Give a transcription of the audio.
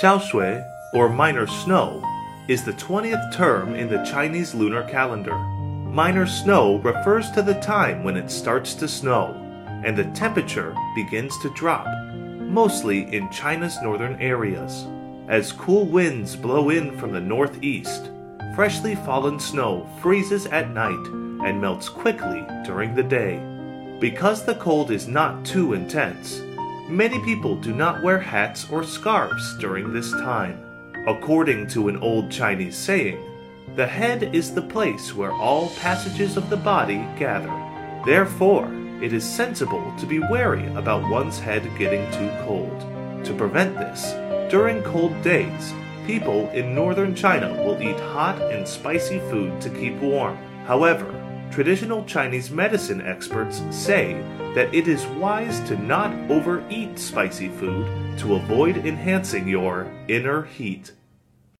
Xiaoxue, or minor snow, is the 20th term in the Chinese lunar calendar. Minor snow refers to the time when it starts to snow and the temperature begins to drop, mostly in China's northern areas. As cool winds blow in from the northeast, freshly fallen snow freezes at night and melts quickly during the day. Because the cold is not too intense, many people do not wear hats or scarves during this time. According to an old Chinese saying, the head is the place where all passages of the body gather. Therefore, it is sensible to be wary about one's head getting too cold. To prevent this, during cold days, people in northern China will eat hot and spicy food to keep warm. However, traditional Chinese medicine experts say that it is wise to not overeat spicy food to avoid enhancing your inner heat.